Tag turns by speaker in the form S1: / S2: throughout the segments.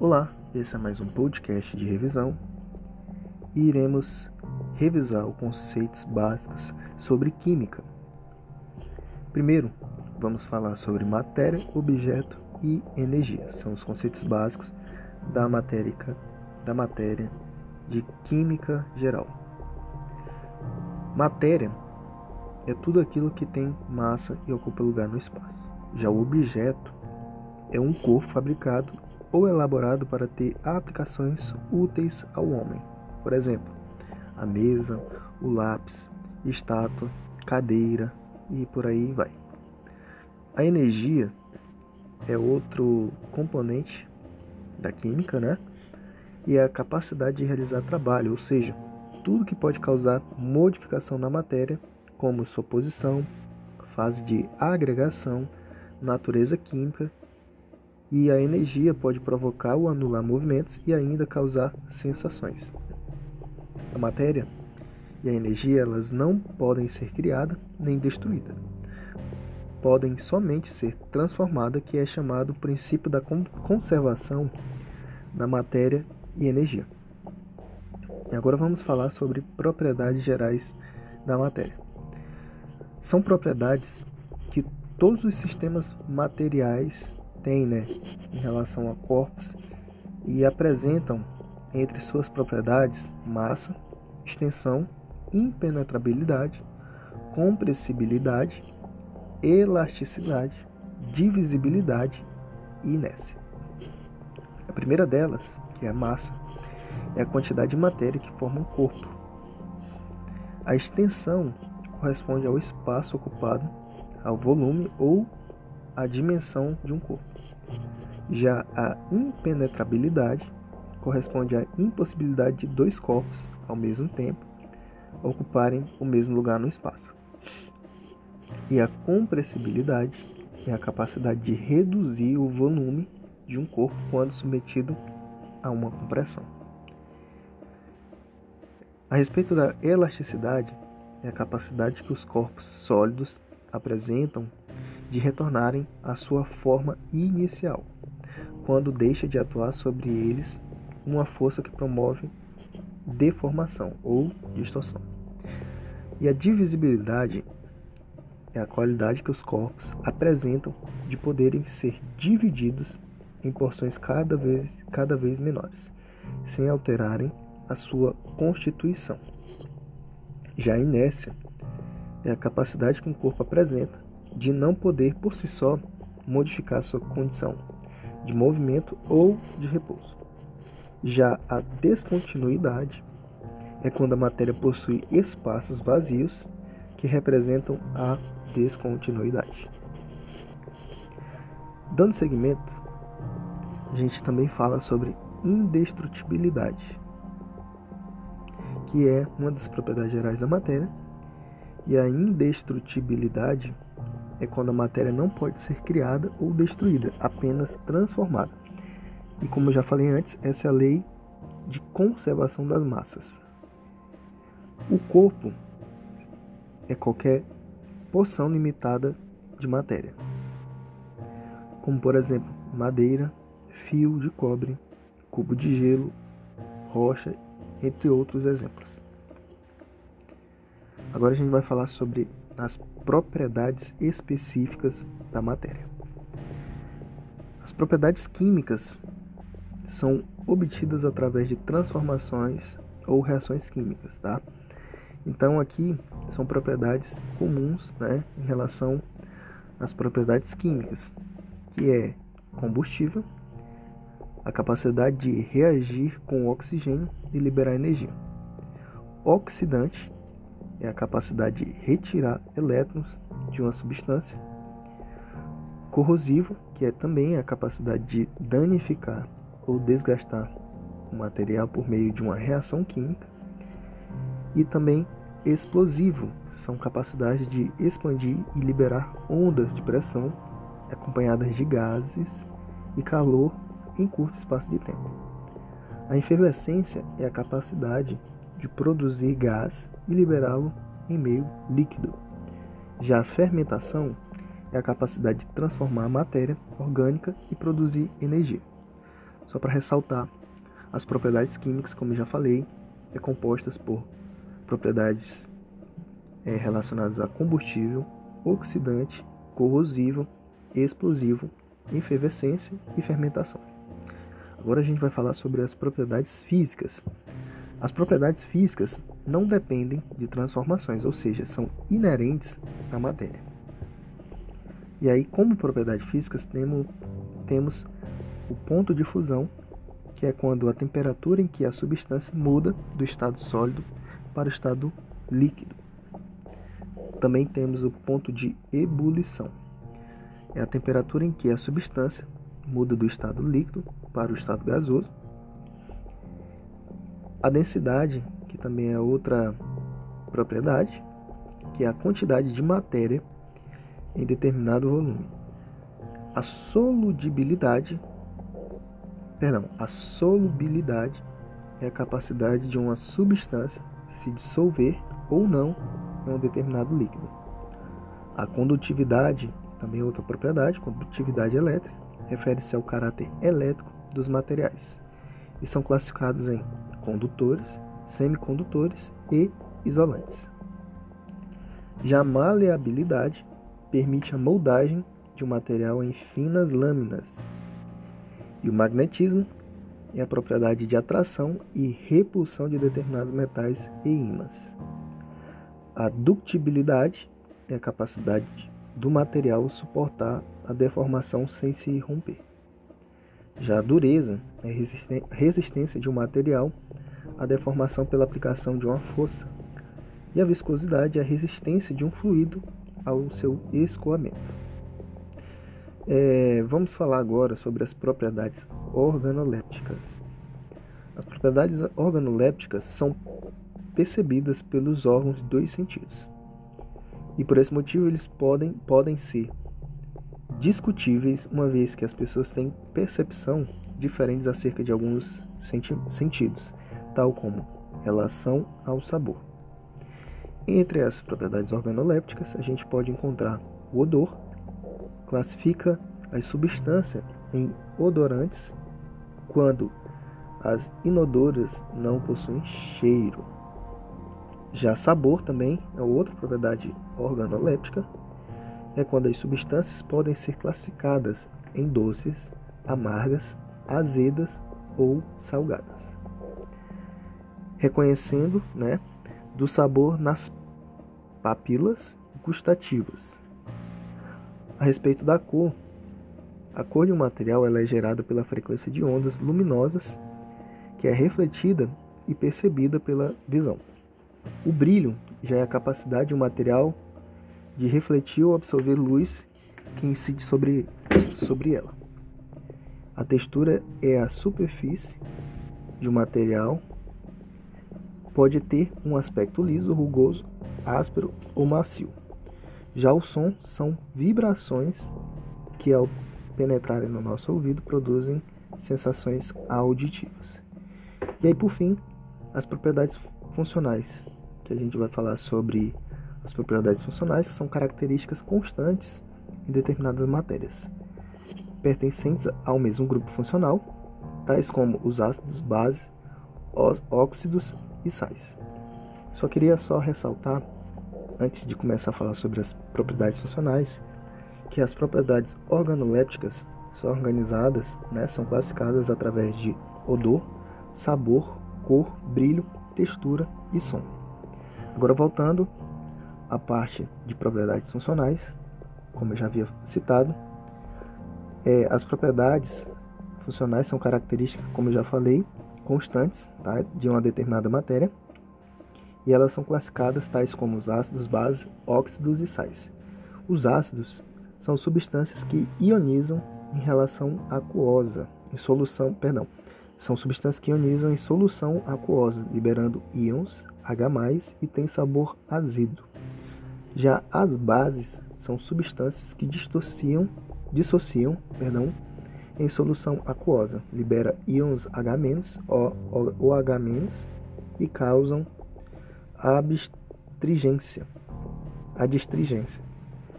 S1: Olá, esse é mais um podcast de revisão e iremos revisar os conceitos básicos sobre química. Primeiro, vamos falar sobre matéria, objeto e energia. São os conceitos básicos da matéria, da matéria de química geral. Matéria é tudo aquilo que tem massa e ocupa lugar no espaço. Já o objeto é um corpo fabricado ou elaborado para ter aplicações úteis ao homem. Por exemplo, a mesa, o lápis, estátua, cadeira e por aí vai. A energia é outro componente da química, né? E a capacidade de realizar trabalho, ou seja, tudo que pode causar modificação na matéria, como sua posição, fase de agregação, natureza química e a energia pode provocar ou anular movimentos e ainda causar sensações. A matéria e a energia elas não podem ser criadas nem destruídas. Podem somente ser transformadas, que é chamado princípio da conservação da matéria e energia. E agora vamos falar sobre propriedades gerais da matéria. São propriedades que todos os sistemas materiais tem né, em relação a corpos e apresentam entre suas propriedades massa, extensão, impenetrabilidade, compressibilidade, elasticidade, divisibilidade e inércia. A primeira delas, que é a massa, é a quantidade de matéria que forma um corpo. A extensão corresponde ao espaço ocupado, ao volume ou à dimensão de um corpo. Já a impenetrabilidade corresponde à impossibilidade de dois corpos, ao mesmo tempo, ocuparem o mesmo lugar no espaço. E a compressibilidade é a capacidade de reduzir o volume de um corpo quando submetido a uma compressão. A respeito da elasticidade, é a capacidade que os corpos sólidos apresentam de retornarem à sua forma inicial, quando deixa de atuar sobre eles uma força que promove deformação ou distorção. E a divisibilidade é a qualidade que os corpos apresentam de poderem ser divididos em porções cada vez, cada vez menores, sem alterarem a sua constituição. Já a inércia é a capacidade que um corpo apresenta de não poder por si só modificar sua condição de movimento ou de repouso. Já a descontinuidade é quando a matéria possui espaços vazios que representam a descontinuidade. Dando seguimento, a gente também fala sobre indestrutibilidade, que é uma das propriedades gerais da matéria, e a indestrutibilidade é quando a matéria não pode ser criada ou destruída, apenas transformada. E como eu já falei antes, essa é a lei de conservação das massas. O corpo é qualquer porção limitada de matéria, como por exemplo madeira, fio de cobre, cubo de gelo, rocha, entre outros exemplos. Agora a gente vai falar sobre as propriedades específicas da matéria. As propriedades químicas são obtidas através de transformações ou reações químicas, tá? Então aqui são propriedades comuns, né, em relação às propriedades químicas, que é combustível, a capacidade de reagir com o oxigênio e liberar energia. Oxidante, é a capacidade de retirar elétrons de uma substância. Corrosivo, que é também a capacidade de danificar ou desgastar o material por meio de uma reação química. E também explosivo, são capacidades de expandir e liberar ondas de pressão acompanhadas de gases e calor em curto espaço de tempo. A efervescência é a capacidade de produzir gás e liberá-lo em meio líquido. Já a fermentação é a capacidade de transformar a matéria orgânica e produzir energia. Só para ressaltar, as propriedades químicas, como já falei, é compostas por propriedades é, relacionadas a combustível, oxidante, corrosivo, explosivo, efervescência e fermentação. Agora a gente vai falar sobre as propriedades físicas. As propriedades físicas não dependem de transformações, ou seja, são inerentes à matéria. E aí, como propriedades físicas, temos, temos o ponto de fusão, que é quando a temperatura em que a substância muda do estado sólido para o estado líquido. Também temos o ponto de ebulição. É a temperatura em que a substância muda do estado líquido para o estado gasoso. A densidade, que também é outra propriedade, que é a quantidade de matéria em determinado volume. A solubilidade, perdão, a solubilidade é a capacidade de uma substância se dissolver ou não em um determinado líquido. A condutividade, também é outra propriedade, condutividade elétrica, refere-se ao caráter elétrico dos materiais e são classificados em condutores, semicondutores e isolantes. Já a maleabilidade permite a moldagem de um material em finas lâminas. E o magnetismo é a propriedade de atração e repulsão de determinados metais e ímãs. A ductibilidade é a capacidade do material suportar a deformação sem se romper. Já a dureza é a resistência de um material à deformação pela aplicação de uma força. E a viscosidade é a resistência de um fluido ao seu escoamento. É, vamos falar agora sobre as propriedades organolépticas. As propriedades organolépticas são percebidas pelos órgãos dos sentidos. E por esse motivo eles podem, podem ser discutíveis, uma vez que as pessoas têm percepção diferentes acerca de alguns senti sentidos, tal como relação ao sabor. Entre as propriedades organolépticas, a gente pode encontrar o odor, classifica as substâncias em odorantes quando as inodoras não possuem cheiro. Já sabor também é outra propriedade organoléptica, é quando as substâncias podem ser classificadas em doces, amargas, azedas ou salgadas. Reconhecendo né, do sabor nas papilas gustativas. A respeito da cor, a cor de um material é gerada pela frequência de ondas luminosas que é refletida e percebida pela visão. O brilho já é a capacidade de um material de refletir ou absorver luz que incide sobre, sobre ela. A textura é a superfície de um material. Pode ter um aspecto liso, rugoso, áspero ou macio. Já o som são vibrações que, ao penetrarem no nosso ouvido, produzem sensações auditivas. E aí, por fim, as propriedades funcionais, que a gente vai falar sobre as propriedades funcionais são características constantes em determinadas matérias, pertencentes ao mesmo grupo funcional, tais como os ácidos, bases, óxidos e sais. Só queria só ressaltar, antes de começar a falar sobre as propriedades funcionais, que as propriedades organolépticas são organizadas, né, são classificadas através de odor, sabor, cor, brilho, textura e som. Agora voltando a parte de propriedades funcionais, como eu já havia citado. É, as propriedades funcionais são características, como eu já falei, constantes tá, de uma determinada matéria e elas são classificadas tais como os ácidos, bases, óxidos e sais. Os ácidos são substâncias que ionizam em relação aquosa, em solução, perdão, são substâncias que ionizam em solução aquosa, liberando íons H+, e tem sabor azedo. Já as bases são substâncias que dissociam, dissociam perdão, em solução aquosa, libera íons H- OH- e causam abstringência. Adstringência.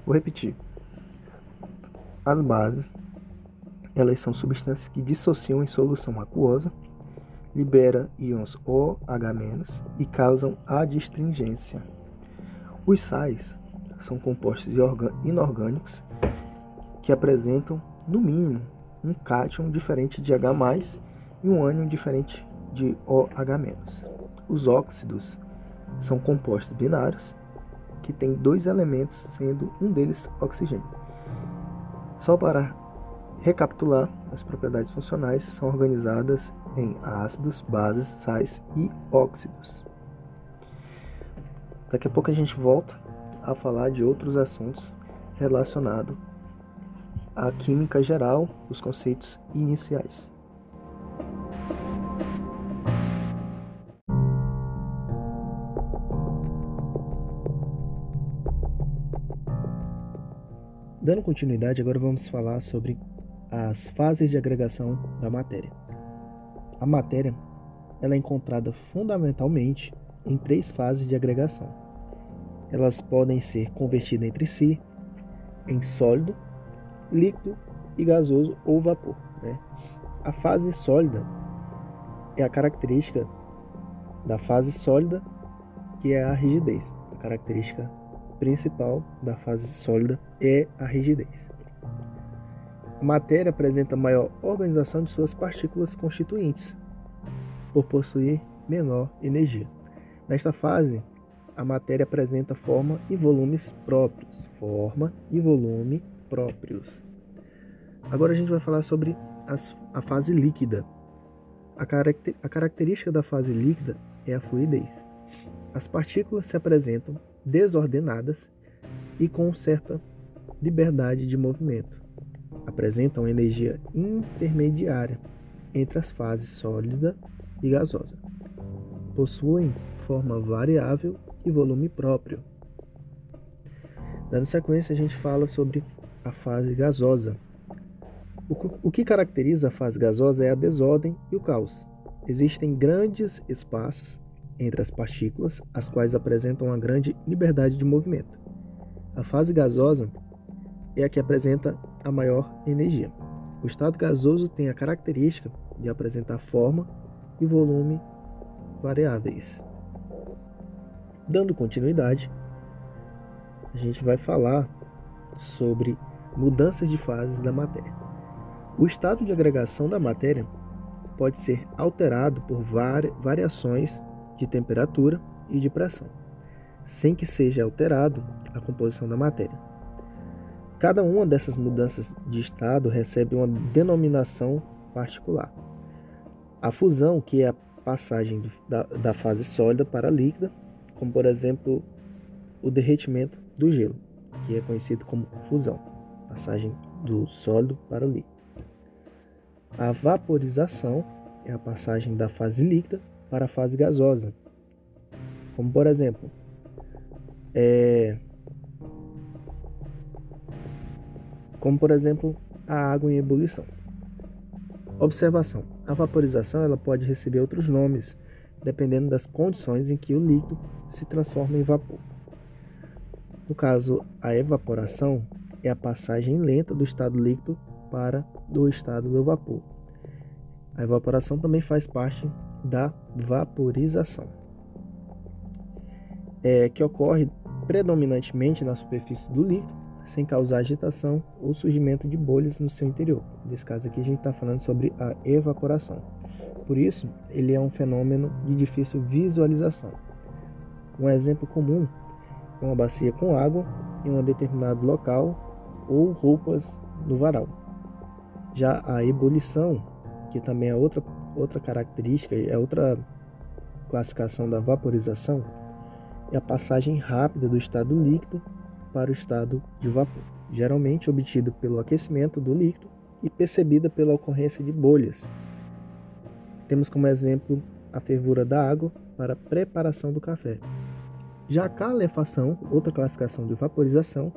S1: Vou repetir. As bases Elas são substâncias que dissociam em solução aquosa, libera íons OH- e causam adstringência. Os sais são compostos inorgânicos que apresentam, no mínimo, um cátion diferente de H+, e um ânion diferente de OH-. Os óxidos são compostos binários que têm dois elementos, sendo um deles oxigênio. Só para recapitular, as propriedades funcionais são organizadas em ácidos, bases, sais e óxidos. Daqui a pouco a gente volta a falar de outros assuntos relacionados à química geral, os conceitos iniciais. Dando continuidade, agora vamos falar sobre as fases de agregação da matéria. A matéria ela é encontrada fundamentalmente em três fases de agregação. Elas podem ser convertidas entre si em sólido, líquido e gasoso ou vapor. Né? A fase sólida é a característica da fase sólida, que é a rigidez, a característica principal da fase sólida é a rigidez. A matéria apresenta maior organização de suas partículas constituintes, por possuir menor energia. Nesta fase, a matéria apresenta forma e volumes próprios. Forma e volume próprios. Agora a gente vai falar sobre as, a fase líquida. A, caracter, a característica da fase líquida é a fluidez. As partículas se apresentam desordenadas e com certa liberdade de movimento. Apresentam energia intermediária entre as fases sólida e gasosa. Possuem forma variável e volume próprio. Dando sequência, a gente fala sobre a fase gasosa. O que caracteriza a fase gasosa é a desordem e o caos. Existem grandes espaços entre as partículas, as quais apresentam uma grande liberdade de movimento. A fase gasosa é a que apresenta a maior energia. O estado gasoso tem a característica de apresentar forma e volume variáveis. Dando continuidade, a gente vai falar sobre mudanças de fases da matéria. O estado de agregação da matéria pode ser alterado por variações de temperatura e de pressão, sem que seja alterado a composição da matéria. Cada uma dessas mudanças de estado recebe uma denominação particular. A fusão, que é a passagem da, da fase sólida para líquida, como por exemplo o derretimento do gelo, que é conhecido como fusão, passagem do sólido para o líquido. A vaporização é a passagem da fase líquida para a fase gasosa. Como por exemplo, é, como por exemplo a água em ebulição. Observação: a vaporização ela pode receber outros nomes dependendo das condições em que o líquido se transforma em vapor. No caso, a evaporação é a passagem lenta do estado líquido para do estado do vapor. A evaporação também faz parte da vaporização, é, que ocorre predominantemente na superfície do líquido, sem causar agitação ou surgimento de bolhas no seu interior. Nesse caso aqui a gente está falando sobre a evaporação. Por isso, ele é um fenômeno de difícil visualização. Um exemplo comum é uma bacia com água em um determinado local ou roupas no varal. Já a ebulição, que também é outra outra característica, é outra classificação da vaporização, é a passagem rápida do estado líquido para o estado de vapor, geralmente obtido pelo aquecimento do líquido e percebida pela ocorrência de bolhas. Temos como exemplo a fervura da água para a preparação do café. Já a calefação, outra classificação de vaporização,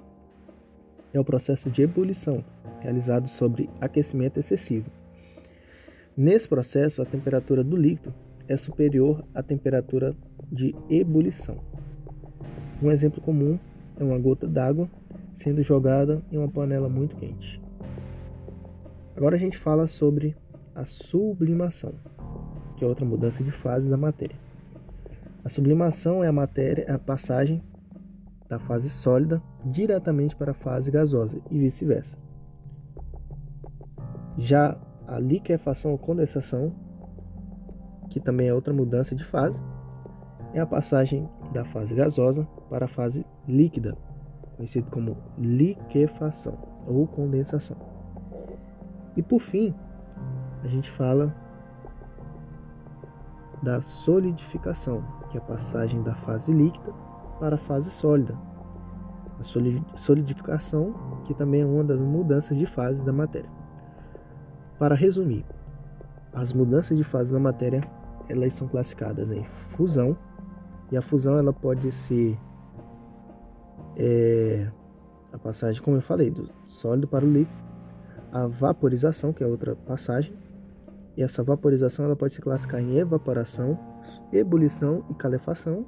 S1: é o processo de ebulição, realizado sobre aquecimento excessivo. Nesse processo, a temperatura do líquido é superior à temperatura de ebulição. Um exemplo comum é uma gota d'água sendo jogada em uma panela muito quente. Agora a gente fala sobre a sublimação, que é outra mudança de fase da matéria. A sublimação é a matéria, é a passagem da fase sólida diretamente para a fase gasosa e vice-versa. Já a liquefação ou condensação, que também é outra mudança de fase, é a passagem da fase gasosa para a fase líquida, conhecido como liquefação ou condensação. E por fim, a gente fala da solidificação, que é a passagem da fase líquida para a fase sólida. A solidificação, que também é uma das mudanças de fase da matéria. Para resumir, as mudanças de fase da matéria elas são classificadas em fusão, e a fusão ela pode ser é, a passagem, como eu falei, do sólido para o líquido, a vaporização, que é outra passagem, e essa vaporização ela pode se classificar em evaporação, ebulição e calefação.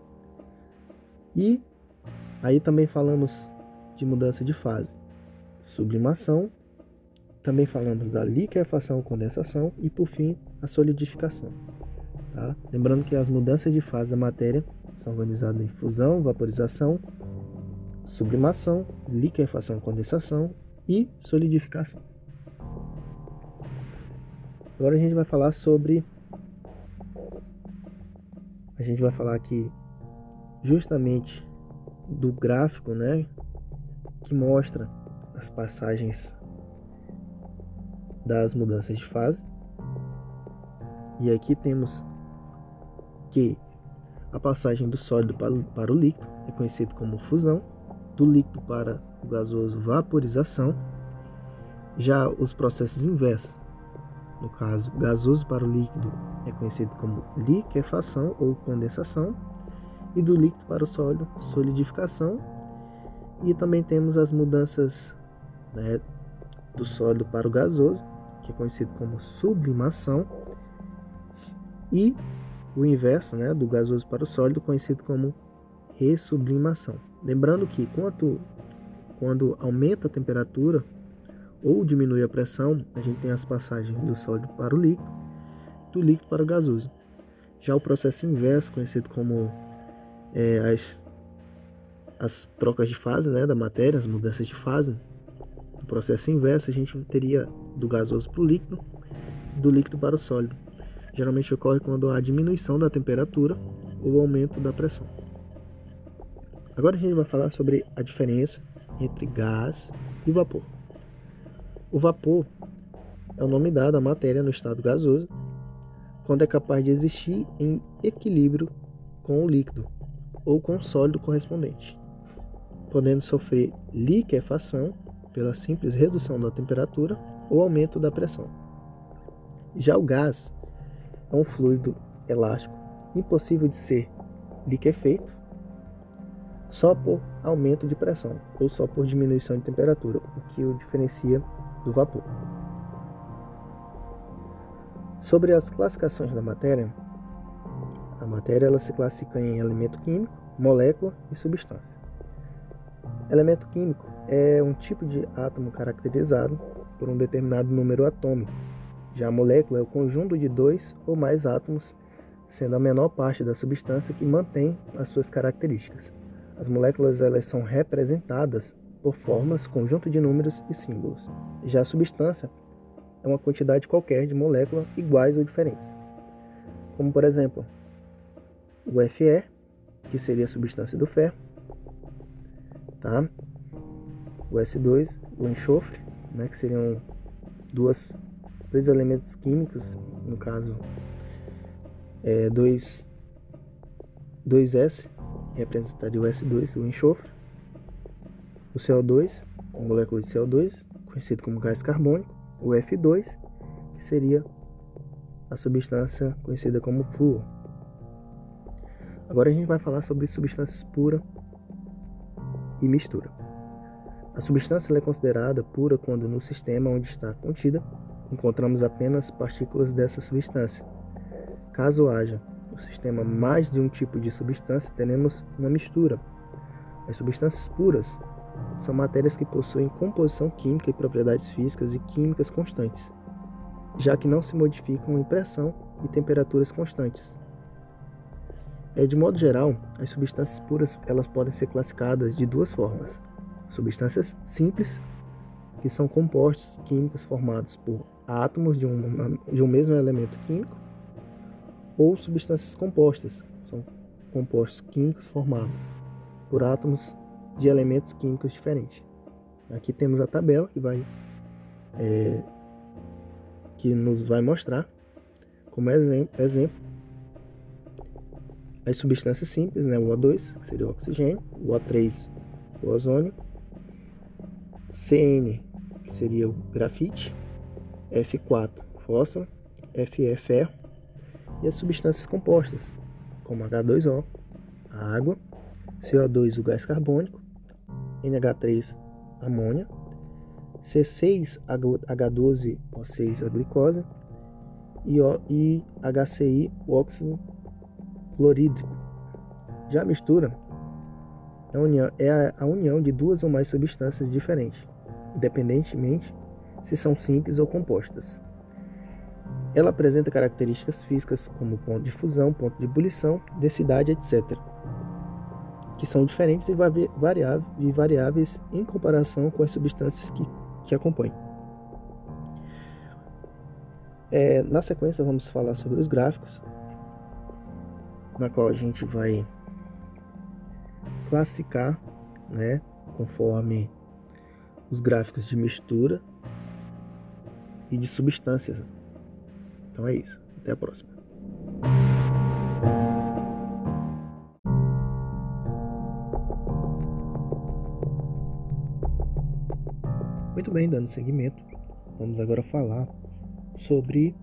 S1: E aí também falamos de mudança de fase, sublimação, também falamos da liquefação, condensação e por fim a solidificação. Tá? Lembrando que as mudanças de fase da matéria são organizadas em fusão, vaporização, sublimação, liquefação, condensação e solidificação. Agora a gente vai falar sobre. A gente vai falar aqui justamente do gráfico, né? Que mostra as passagens das mudanças de fase. E aqui temos que a passagem do sólido para o líquido é conhecido como fusão, do líquido para o gasoso vaporização. Já os processos inversos no caso gasoso para o líquido, é conhecido como liquefação ou condensação, e do líquido para o sólido, solidificação. E também temos as mudanças né, do sólido para o gasoso, que é conhecido como sublimação, e o inverso, né, do gasoso para o sólido, conhecido como ressublimação. Lembrando que quanto, quando aumenta a temperatura, ou diminui a pressão, a gente tem as passagens do sólido para o líquido, do líquido para o gasoso. Já o processo inverso, conhecido como é, as, as trocas de fase né, da matéria, as mudanças de fase, no processo inverso a gente teria do gasoso para o líquido, do líquido para o sólido. Geralmente ocorre quando há diminuição da temperatura ou aumento da pressão. Agora a gente vai falar sobre a diferença entre gás e vapor. O vapor é o nome dado à matéria no estado gasoso, quando é capaz de existir em equilíbrio com o líquido ou com o sólido correspondente, podendo sofrer liquefação pela simples redução da temperatura ou aumento da pressão. Já o gás é um fluido elástico impossível de ser liquefeito só por aumento de pressão ou só por diminuição de temperatura, o que o diferencia do vapor. Sobre as classificações da matéria, a matéria ela se classifica em elemento químico, molécula e substância. Elemento químico é um tipo de átomo caracterizado por um determinado número atômico. Já a molécula é o conjunto de dois ou mais átomos, sendo a menor parte da substância que mantém as suas características. As moléculas elas são representadas por formas, conjunto de números e símbolos. Já a substância é uma quantidade qualquer de moléculas iguais ou diferentes. Como por exemplo, o Fe, que seria a substância do ferro, tá? O S2, o enxofre, né, que seriam duas, dois elementos químicos, no caso, é, dois, 2S, representaria o S2, o enxofre, o CO2, a molécula de CO2, conhecido como gás carbônico, o F2, que seria a substância conhecida como flúor. Agora a gente vai falar sobre substâncias pura e mistura. A substância é considerada pura quando no sistema onde está contida encontramos apenas partículas dessa substância. Caso haja no sistema mais de um tipo de substância, teremos uma mistura. As substâncias puras são matérias que possuem composição química e propriedades físicas e químicas constantes, já que não se modificam em pressão e temperaturas constantes. É, de modo geral, as substâncias puras elas podem ser classificadas de duas formas: substâncias simples, que são compostos químicos formados por átomos de um, de um mesmo elemento químico, ou substâncias compostas, são compostos químicos formados por átomos de elementos químicos diferentes. Aqui temos a tabela que vai é, que nos vai mostrar como exemplo as substâncias simples, né? o O2, que seria o oxigênio, o O3, o ozônio, CN, que seria o grafite, F4, fósforo, Fe, ferro, e as substâncias compostas, como H2O, a água, CO2, o gás carbônico, NH3, amônia, C6H12O6, a glicose, e, HCI, o óxido clorídrico. Já a mistura a, união, é a união de duas ou mais substâncias diferentes, independentemente se são simples ou compostas. Ela apresenta características físicas como ponto de fusão, ponto de ebulição, densidade, etc que são diferentes e variáveis em comparação com as substâncias que, que acompanham. É, na sequência, vamos falar sobre os gráficos, na qual a gente vai classificar, né, conforme os gráficos de mistura e de substâncias. Então é isso. Até a próxima. Bem, dando seguimento, vamos agora falar sobre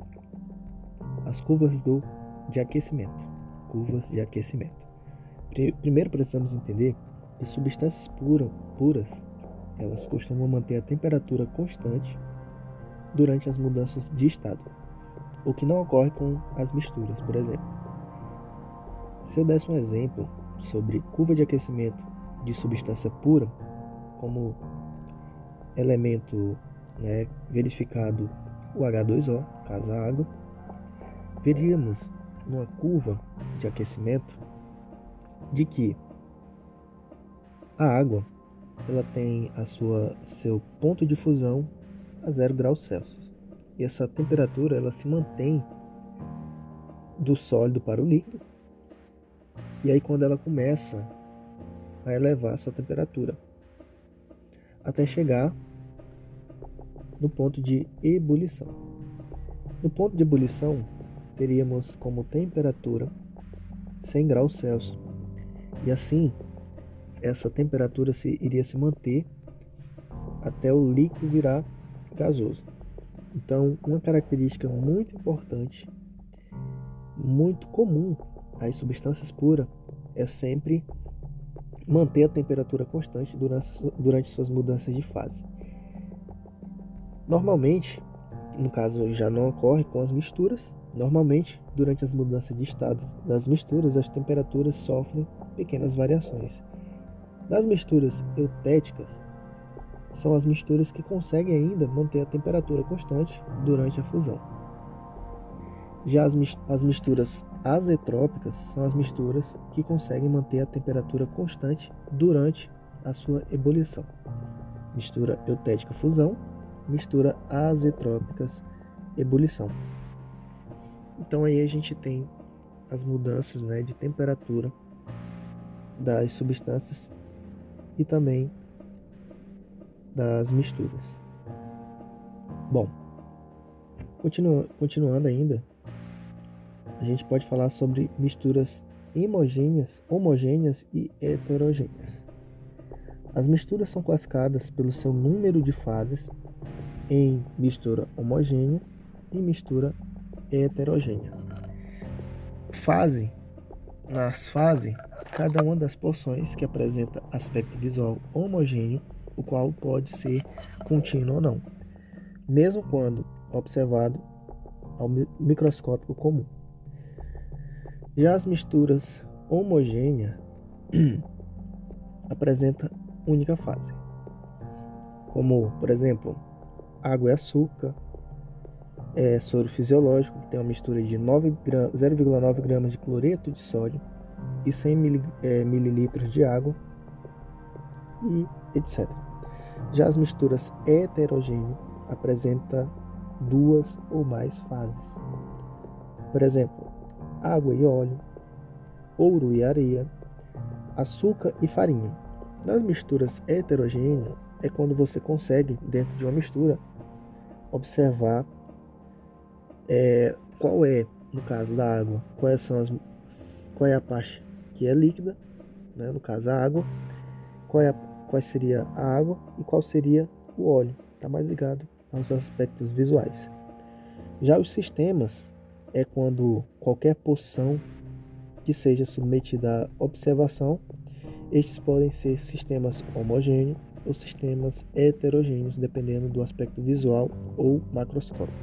S1: as curvas do, de aquecimento. Curvas de aquecimento. Primeiro precisamos entender que substâncias pura, puras elas costumam manter a temperatura constante durante as mudanças de estado, o que não ocorre com as misturas, por exemplo. Se eu desse um exemplo sobre curva de aquecimento de substância pura, como elemento né, verificado o H2O, caso a água, veríamos numa curva de aquecimento de que a água ela tem a sua seu ponto de fusão a 0 graus Celsius. E essa temperatura ela se mantém do sólido para o líquido. E aí quando ela começa a elevar a sua temperatura, até chegar no ponto de ebulição. No ponto de ebulição, teríamos como temperatura 100 graus Celsius. E assim, essa temperatura se, iria se manter até o líquido virar gasoso. Então, uma característica muito importante, muito comum às substâncias puras, é sempre manter a temperatura constante durante, durante suas mudanças de fase. Normalmente, no caso já não ocorre com as misturas, normalmente durante as mudanças de estado das misturas as temperaturas sofrem pequenas variações. Das misturas eutéticas, são as misturas que conseguem ainda manter a temperatura constante durante a fusão. Já as misturas azetrópicas são as misturas que conseguem manter a temperatura constante durante a sua ebulição. Mistura eutética fusão, mistura azetrópicas, ebulição. Então aí a gente tem as mudanças né, de temperatura das substâncias e também das misturas. Bom, continu continuando ainda, a gente pode falar sobre misturas homogêneas, homogêneas e heterogêneas. As misturas são classificadas pelo seu número de fases em mistura homogênea e mistura heterogênea. Fase. Nas fases, cada uma das porções que apresenta aspecto visual homogêneo, o qual pode ser contínuo ou não, mesmo quando observado ao microscópio comum. Já as misturas homogêneas apresentam única fase. como, por exemplo, água e açúcar, é, soro fisiológico, que tem uma mistura de 0,9 gramas de cloreto de sódio e 100 mil, é, mililitros de água, e etc. Já as misturas heterogêneas apresentam duas ou mais fases. Por exemplo, água e óleo, ouro e areia, açúcar e farinha. Nas misturas heterogêneas é quando você consegue, dentro de uma mistura, observar é, qual é, no caso da água, quais são as, qual é a parte que é líquida, né, no caso a água, qual, é qual seria a água e qual seria o óleo. Está mais ligado aos aspectos visuais. Já os sistemas é quando qualquer porção que seja submetida à observação, estes podem ser sistemas homogêneos ou sistemas heterogêneos, dependendo do aspecto visual ou macroscópico.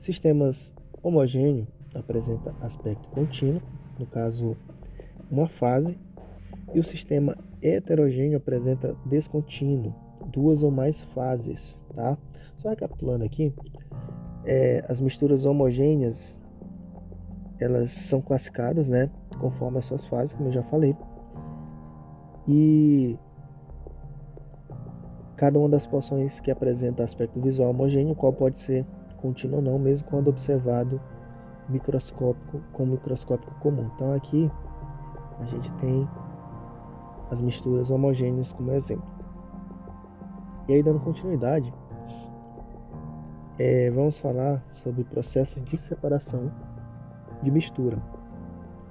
S1: Sistemas homogêneos apresentam aspecto contínuo, no caso, uma fase, e o sistema heterogêneo apresenta descontínuo, duas ou mais fases, tá? Só recapitulando aqui, é, as misturas homogêneas elas são classificadas, né, conforme as suas fases, como eu já falei. E cada uma das porções que apresenta aspecto visual homogêneo, qual pode ser contínuo ou não, mesmo quando observado microscópico com microscópico comum. Então aqui a gente tem as misturas homogêneas como exemplo. E aí dando continuidade, é, vamos falar sobre o processo de separação de mistura.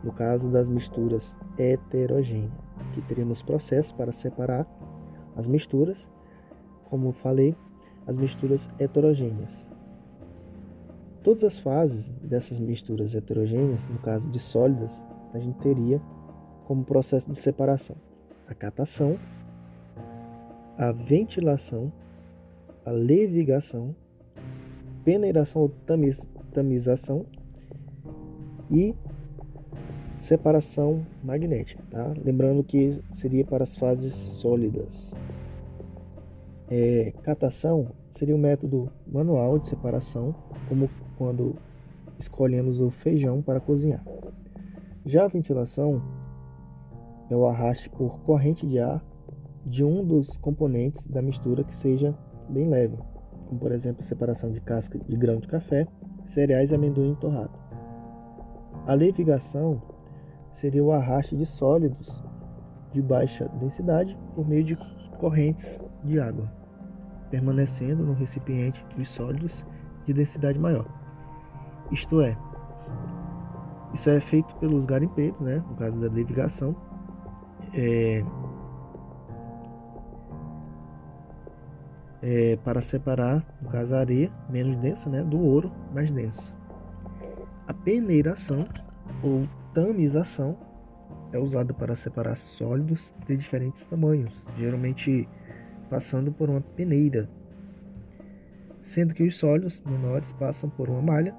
S1: No caso das misturas heterogêneas, que teremos processos para separar as misturas, como falei, as misturas heterogêneas. Todas as fases dessas misturas heterogêneas, no caso de sólidas, a gente teria como processo de separação a catação, a ventilação, a levigação, peneiração ou tamiz, tamização e separação magnética, tá? Lembrando que seria para as fases sólidas. É, catação seria um método manual de separação, como quando escolhemos o feijão para cozinhar. Já a ventilação é o arraste por corrente de ar de um dos componentes da mistura que seja bem leve, como por exemplo a separação de casca de grão de café, cereais e amendoim torrado. A levigação seria o arraste de sólidos de baixa densidade por meio de correntes de água, permanecendo no recipiente os sólidos de densidade maior. Isto é, isso é feito pelos garimpeiros, né, no caso da levigação, é, é, para separar, no caso a areia menos densa, né, do ouro mais denso. A peneiração ou tamização é usada para separar sólidos de diferentes tamanhos, geralmente passando por uma peneira, sendo que os sólidos menores passam por uma malha,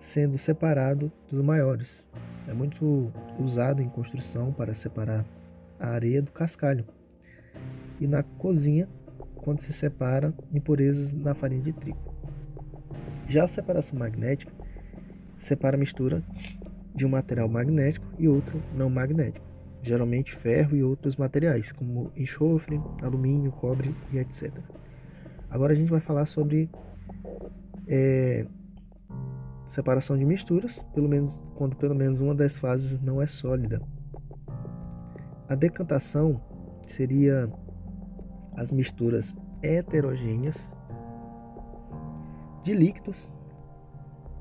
S1: sendo separado dos maiores. É muito usado em construção para separar a areia do cascalho. E na cozinha, quando se separa impurezas na farinha de trigo. Já a separação magnética separa a mistura de um material magnético e outro não magnético, geralmente ferro e outros materiais, como enxofre, alumínio, cobre e etc. Agora a gente vai falar sobre é, separação de misturas, pelo menos quando pelo menos uma das fases não é sólida. A decantação seria as misturas heterogêneas de líquidos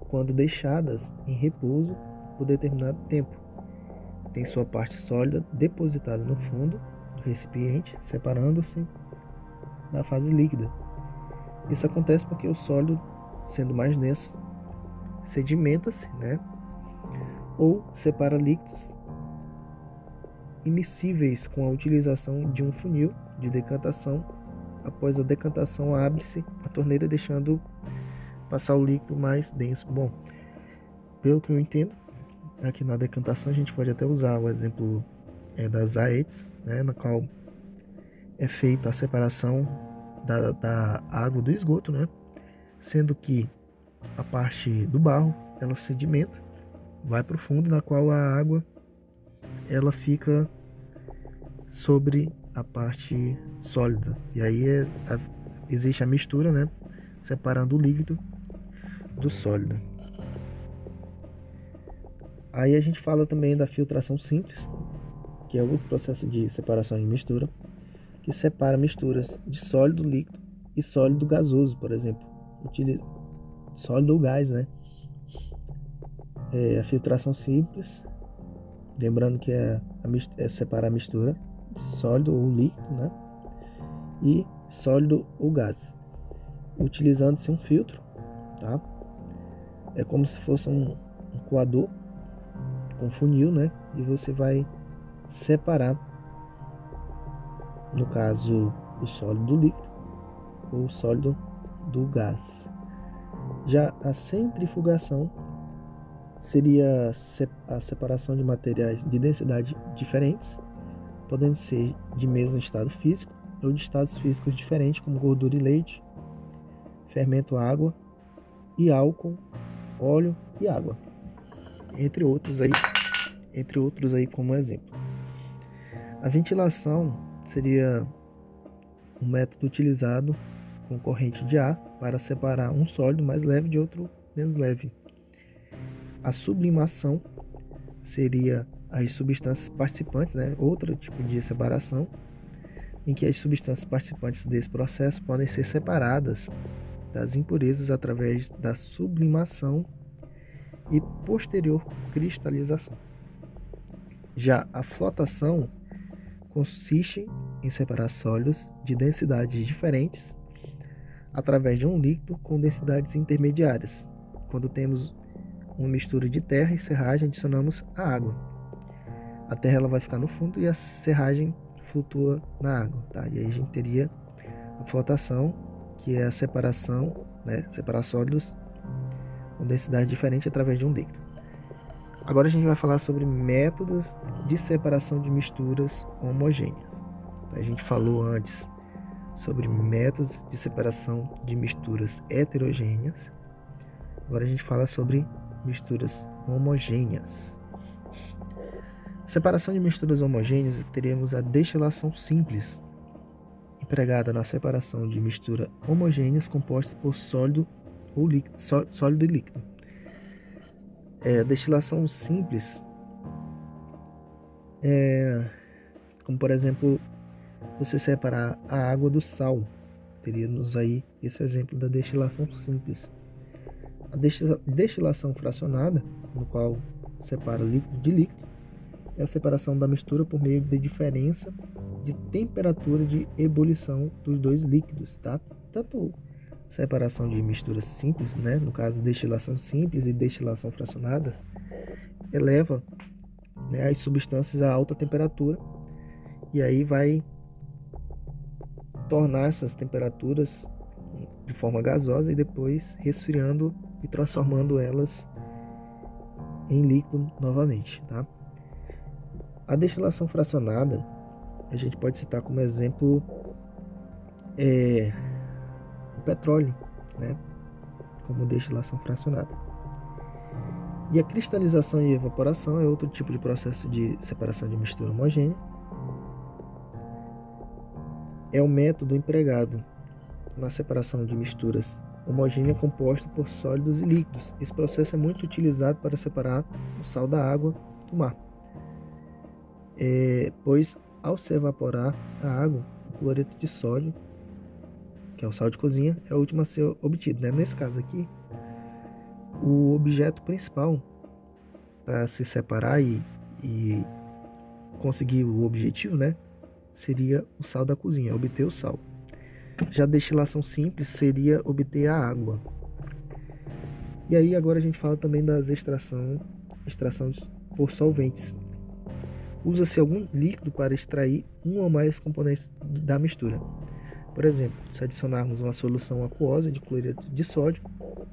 S1: quando deixadas em repouso por determinado tempo. Tem sua parte sólida depositada no fundo do recipiente, separando-se da fase líquida. Isso acontece porque o sólido, sendo mais denso, sedimenta-se, né? Ou separa líquidos imissíveis com a utilização de um funil de decantação Após a decantação, abre-se a torneira, deixando passar o líquido mais denso. Bom, pelo que eu entendo, aqui na decantação a gente pode até usar o exemplo é, das aetes, né, na qual é feita a separação da, da água do esgoto, né? Sendo que a parte do barro ela sedimenta, vai para o fundo, na qual a água ela fica sobre a parte sólida. E aí é, a, existe a mistura, né? Separando o líquido do sólido. Aí a gente fala também da filtração simples, que é outro processo de separação e mistura, que separa misturas de sólido líquido e sólido gasoso, por exemplo. Sólido ou gás, né? É a filtração simples, lembrando que é, a, é separar a mistura de sólido ou líquido, né? E sólido ou gás, utilizando-se um filtro, tá? É como se fosse um, um coador com funil, né? E você vai separar, no caso, o sólido do líquido ou o sólido do gás. Já a centrifugação seria a separação de materiais de densidade diferentes, podendo ser de mesmo estado físico ou de estados físicos diferentes, como gordura e leite, fermento água e álcool, óleo e água, entre outros aí, entre outros aí como exemplo. A ventilação seria um método utilizado com corrente de ar para separar um sólido mais leve de outro menos leve. A sublimação seria as substâncias participantes, né? outro tipo de separação, em que as substâncias participantes desse processo podem ser separadas das impurezas através da sublimação e posterior cristalização. Já a flotação consiste em separar sólidos de densidades diferentes através de um líquido com densidades intermediárias. Quando temos uma mistura de terra e serragem, adicionamos a água. A terra ela vai ficar no fundo e a serragem flutua na água, tá? E aí a gente teria a flotação, que é a separação, né, separar sólidos com densidade diferente através de um líquido. Agora a gente vai falar sobre métodos de separação de misturas homogêneas. A gente falou antes sobre métodos de separação de misturas heterogêneas. Agora a gente fala sobre misturas homogêneas. Separação de misturas homogêneas, teremos a destilação simples, empregada na separação de mistura homogêneas compostas por sólido ou líquido, sólido e líquido. É, a destilação simples é como por exemplo você separar a água do sal. Teríamos aí esse exemplo da destilação simples. A destilação fracionada, no qual separa líquido de líquido, é a separação da mistura por meio de diferença de temperatura de ebulição dos dois líquidos, tá? Tanto separação de misturas simples, né? no caso destilação simples e destilação fracionadas, eleva né, as substâncias a alta temperatura e aí vai tornar essas temperaturas de forma gasosa e depois resfriando e transformando elas em líquido novamente, tá? A destilação fracionada a gente pode citar como exemplo é, o petróleo, né? Como destilação fracionada. E a cristalização e evaporação é outro tipo de processo de separação de mistura homogênea. É o método empregado na separação de misturas homogênea composta por sólidos e líquidos. Esse processo é muito utilizado para separar o sal da água do mar, é, pois ao se evaporar a água, o cloreto de sódio, que é o sal de cozinha, é o último a ser obtido. Né? Nesse caso aqui, o objeto principal para se separar e, e conseguir o objetivo, né, seria o sal da cozinha, obter o sal. Já a destilação simples seria obter a água. E aí agora a gente fala também das extração, extração por solventes. Usa-se algum líquido para extrair um ou mais componentes da mistura. Por exemplo, se adicionarmos uma solução aquosa de cloreto de sódio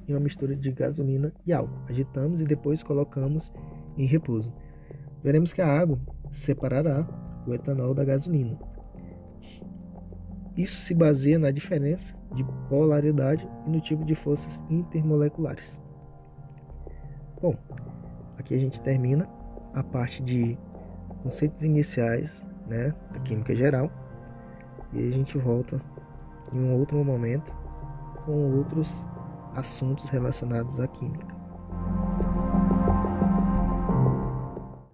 S1: em uma mistura de gasolina e álcool, agitamos e depois colocamos em repouso. Veremos que a água separará o etanol da gasolina. Isso se baseia na diferença de polaridade e no tipo de forças intermoleculares. Bom, aqui a gente termina a parte de conceitos iniciais né, da química geral e a gente volta em um outro momento com outros assuntos relacionados à química.